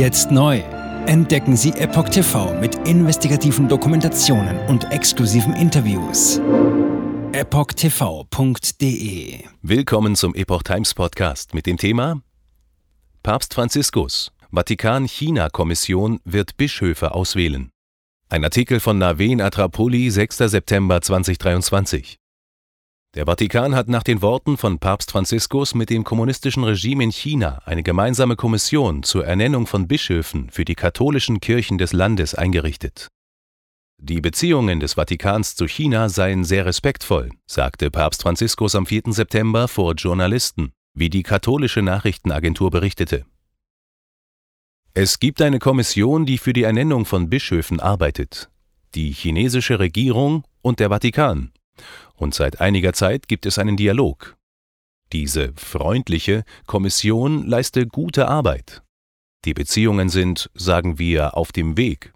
Jetzt neu. Entdecken Sie Epoch TV mit investigativen Dokumentationen und exklusiven Interviews. EpochTV.de Willkommen zum Epoch Times Podcast mit dem Thema Papst Franziskus, Vatikan-China-Kommission wird Bischöfe auswählen. Ein Artikel von Naven Atrapoli, 6. September 2023. Der Vatikan hat nach den Worten von Papst Franziskus mit dem kommunistischen Regime in China eine gemeinsame Kommission zur Ernennung von Bischöfen für die katholischen Kirchen des Landes eingerichtet. Die Beziehungen des Vatikans zu China seien sehr respektvoll, sagte Papst Franziskus am 4. September vor Journalisten, wie die katholische Nachrichtenagentur berichtete. Es gibt eine Kommission, die für die Ernennung von Bischöfen arbeitet, die chinesische Regierung und der Vatikan, und seit einiger Zeit gibt es einen Dialog. Diese freundliche Kommission leiste gute Arbeit. Die Beziehungen sind, sagen wir, auf dem Weg.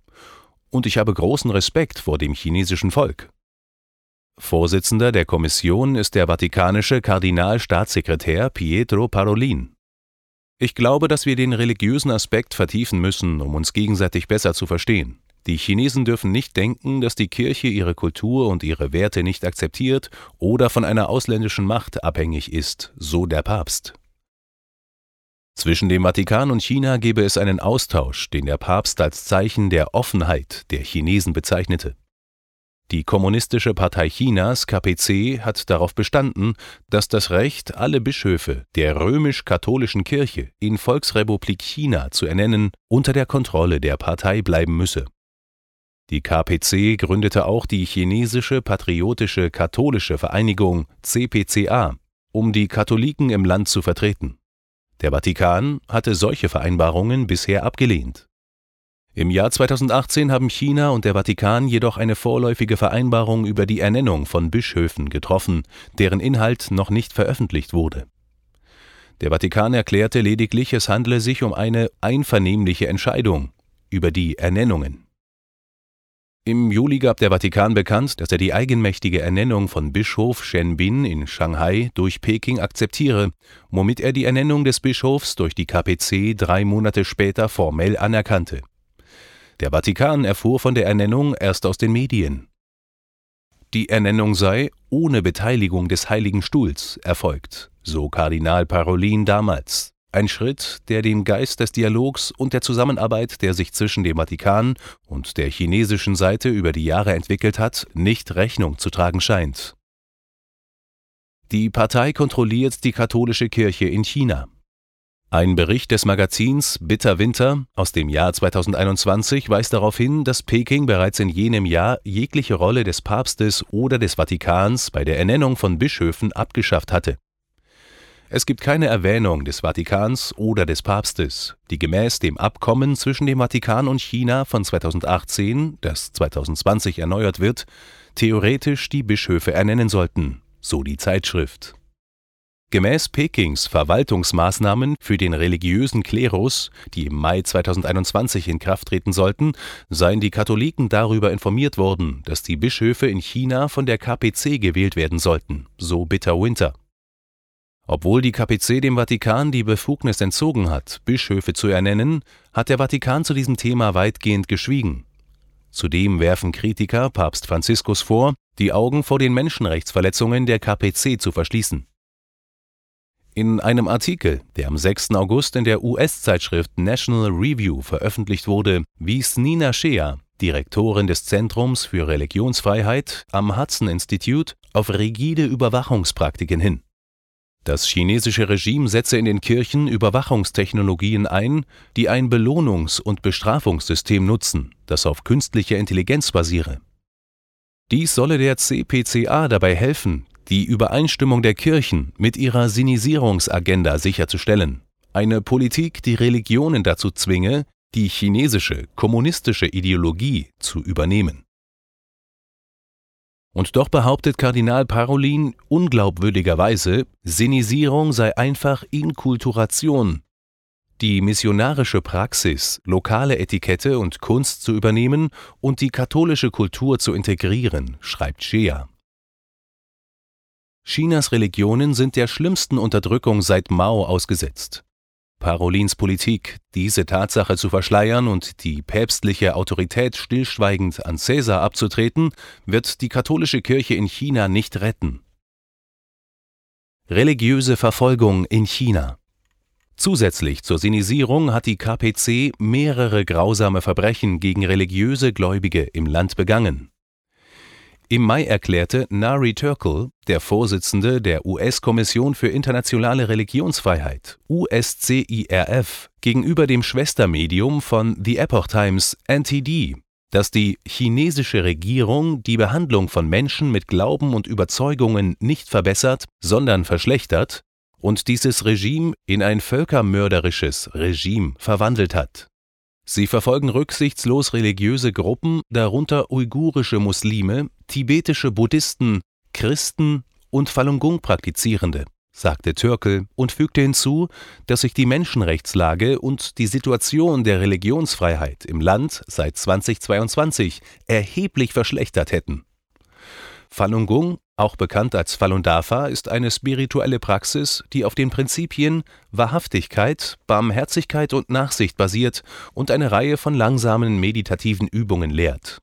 Und ich habe großen Respekt vor dem chinesischen Volk. Vorsitzender der Kommission ist der vatikanische Kardinalstaatssekretär Pietro Parolin. Ich glaube, dass wir den religiösen Aspekt vertiefen müssen, um uns gegenseitig besser zu verstehen. Die Chinesen dürfen nicht denken, dass die Kirche ihre Kultur und ihre Werte nicht akzeptiert oder von einer ausländischen Macht abhängig ist, so der Papst. Zwischen dem Vatikan und China gebe es einen Austausch, den der Papst als Zeichen der Offenheit der Chinesen bezeichnete. Die Kommunistische Partei Chinas KPC hat darauf bestanden, dass das Recht, alle Bischöfe der römisch-katholischen Kirche in Volksrepublik China zu ernennen, unter der Kontrolle der Partei bleiben müsse. Die KPC gründete auch die Chinesische Patriotische Katholische Vereinigung CPCA, um die Katholiken im Land zu vertreten. Der Vatikan hatte solche Vereinbarungen bisher abgelehnt. Im Jahr 2018 haben China und der Vatikan jedoch eine vorläufige Vereinbarung über die Ernennung von Bischöfen getroffen, deren Inhalt noch nicht veröffentlicht wurde. Der Vatikan erklärte lediglich, es handle sich um eine einvernehmliche Entscheidung über die Ernennungen. Im Juli gab der Vatikan bekannt, dass er die eigenmächtige Ernennung von Bischof Shen Bin in Shanghai durch Peking akzeptiere, womit er die Ernennung des Bischofs durch die KPC drei Monate später formell anerkannte. Der Vatikan erfuhr von der Ernennung erst aus den Medien. Die Ernennung sei ohne Beteiligung des Heiligen Stuhls erfolgt, so Kardinal Parolin damals ein Schritt, der dem Geist des Dialogs und der Zusammenarbeit, der sich zwischen dem Vatikan und der chinesischen Seite über die Jahre entwickelt hat, nicht Rechnung zu tragen scheint. Die Partei kontrolliert die katholische Kirche in China. Ein Bericht des Magazins Bitter Winter aus dem Jahr 2021 weist darauf hin, dass Peking bereits in jenem Jahr jegliche Rolle des Papstes oder des Vatikans bei der Ernennung von Bischöfen abgeschafft hatte. Es gibt keine Erwähnung des Vatikans oder des Papstes, die gemäß dem Abkommen zwischen dem Vatikan und China von 2018, das 2020 erneuert wird, theoretisch die Bischöfe ernennen sollten, so die Zeitschrift. Gemäß Pekings Verwaltungsmaßnahmen für den religiösen Klerus, die im Mai 2021 in Kraft treten sollten, seien die Katholiken darüber informiert worden, dass die Bischöfe in China von der KPC gewählt werden sollten, so Bitter Winter. Obwohl die KPC dem Vatikan die Befugnis entzogen hat, Bischöfe zu ernennen, hat der Vatikan zu diesem Thema weitgehend geschwiegen. Zudem werfen Kritiker Papst Franziskus vor, die Augen vor den Menschenrechtsverletzungen der KPC zu verschließen. In einem Artikel, der am 6. August in der US-Zeitschrift National Review veröffentlicht wurde, wies Nina Shea, Direktorin des Zentrums für Religionsfreiheit am Hudson Institute, auf rigide Überwachungspraktiken hin. Das chinesische Regime setze in den Kirchen Überwachungstechnologien ein, die ein Belohnungs- und Bestrafungssystem nutzen, das auf künstlicher Intelligenz basiere. Dies solle der CPCA dabei helfen, die Übereinstimmung der Kirchen mit ihrer Sinisierungsagenda sicherzustellen, eine Politik, die Religionen dazu zwinge, die chinesische kommunistische Ideologie zu übernehmen. Und doch behauptet Kardinal Parolin unglaubwürdigerweise, Sinisierung sei einfach Inkulturation. Die missionarische Praxis, lokale Etikette und Kunst zu übernehmen und die katholische Kultur zu integrieren, schreibt Shea. Chinas Religionen sind der schlimmsten Unterdrückung seit Mao ausgesetzt. Parolins Politik, diese Tatsache zu verschleiern und die päpstliche Autorität stillschweigend an Cäsar abzutreten, wird die katholische Kirche in China nicht retten. Religiöse Verfolgung in China Zusätzlich zur Sinisierung hat die KPC mehrere grausame Verbrechen gegen religiöse Gläubige im Land begangen. Im Mai erklärte Nari Turkle, der Vorsitzende der US-Kommission für internationale Religionsfreiheit (USCIRF), gegenüber dem Schwestermedium von The Epoch Times NTD, dass die chinesische Regierung die Behandlung von Menschen mit Glauben und Überzeugungen nicht verbessert, sondern verschlechtert und dieses Regime in ein völkermörderisches Regime verwandelt hat. Sie verfolgen rücksichtslos religiöse Gruppen, darunter uigurische Muslime, tibetische Buddhisten, Christen und Falun Gong Praktizierende, sagte Türkel und fügte hinzu, dass sich die Menschenrechtslage und die Situation der Religionsfreiheit im Land seit 2022 erheblich verschlechtert hätten. Falun Gong auch bekannt als Falun Dafa ist eine spirituelle Praxis, die auf den Prinzipien Wahrhaftigkeit, Barmherzigkeit und Nachsicht basiert und eine Reihe von langsamen meditativen Übungen lehrt.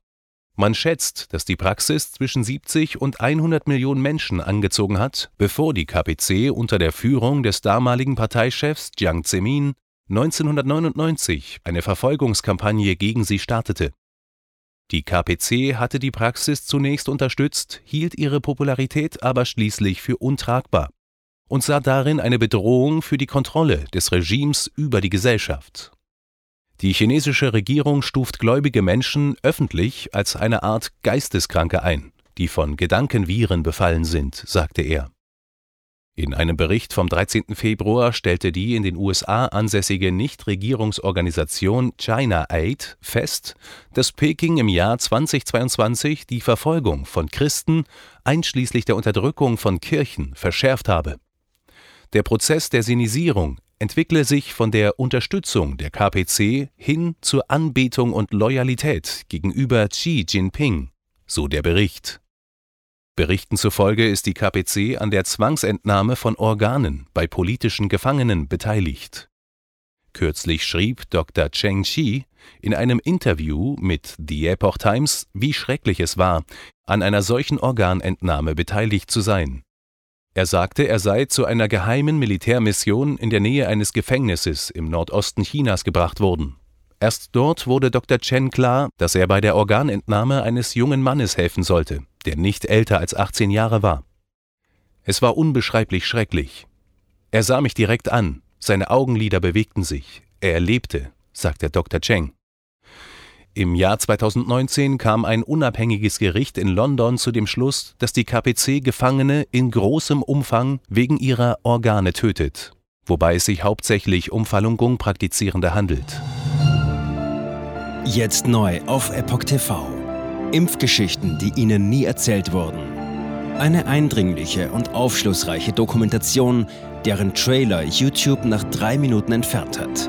Man schätzt, dass die Praxis zwischen 70 und 100 Millionen Menschen angezogen hat, bevor die KPC unter der Führung des damaligen Parteichefs Jiang Zemin 1999 eine Verfolgungskampagne gegen sie startete die KPC hatte die Praxis zunächst unterstützt, hielt ihre Popularität aber schließlich für untragbar und sah darin eine Bedrohung für die Kontrolle des Regimes über die Gesellschaft. Die chinesische Regierung stuft gläubige Menschen öffentlich als eine Art Geisteskranke ein, die von Gedankenviren befallen sind, sagte er in einem Bericht vom 13. Februar stellte die in den USA ansässige Nichtregierungsorganisation China Aid fest, dass Peking im Jahr 2022 die Verfolgung von Christen einschließlich der Unterdrückung von Kirchen verschärft habe. Der Prozess der Sinisierung entwickle sich von der Unterstützung der KPC hin zur Anbetung und Loyalität gegenüber Xi Jinping, so der Bericht Berichten zufolge ist die KPC an der Zwangsentnahme von Organen bei politischen Gefangenen beteiligt. Kürzlich schrieb Dr. Cheng Xi in einem Interview mit The Epoch Times, wie schrecklich es war, an einer solchen Organentnahme beteiligt zu sein. Er sagte, er sei zu einer geheimen Militärmission in der Nähe eines Gefängnisses im Nordosten Chinas gebracht worden. Erst dort wurde Dr. Chen klar, dass er bei der Organentnahme eines jungen Mannes helfen sollte, der nicht älter als 18 Jahre war. Es war unbeschreiblich schrecklich. Er sah mich direkt an, seine Augenlider bewegten sich, er lebte, sagte Dr. Cheng. Im Jahr 2019 kam ein unabhängiges Gericht in London zu dem Schluss, dass die KPC Gefangene in großem Umfang wegen ihrer Organe tötet, wobei es sich hauptsächlich um Falun Gong Praktizierende handelt. Jetzt neu auf Epoch TV. Impfgeschichten, die Ihnen nie erzählt wurden. Eine eindringliche und aufschlussreiche Dokumentation, deren Trailer YouTube nach drei Minuten entfernt hat.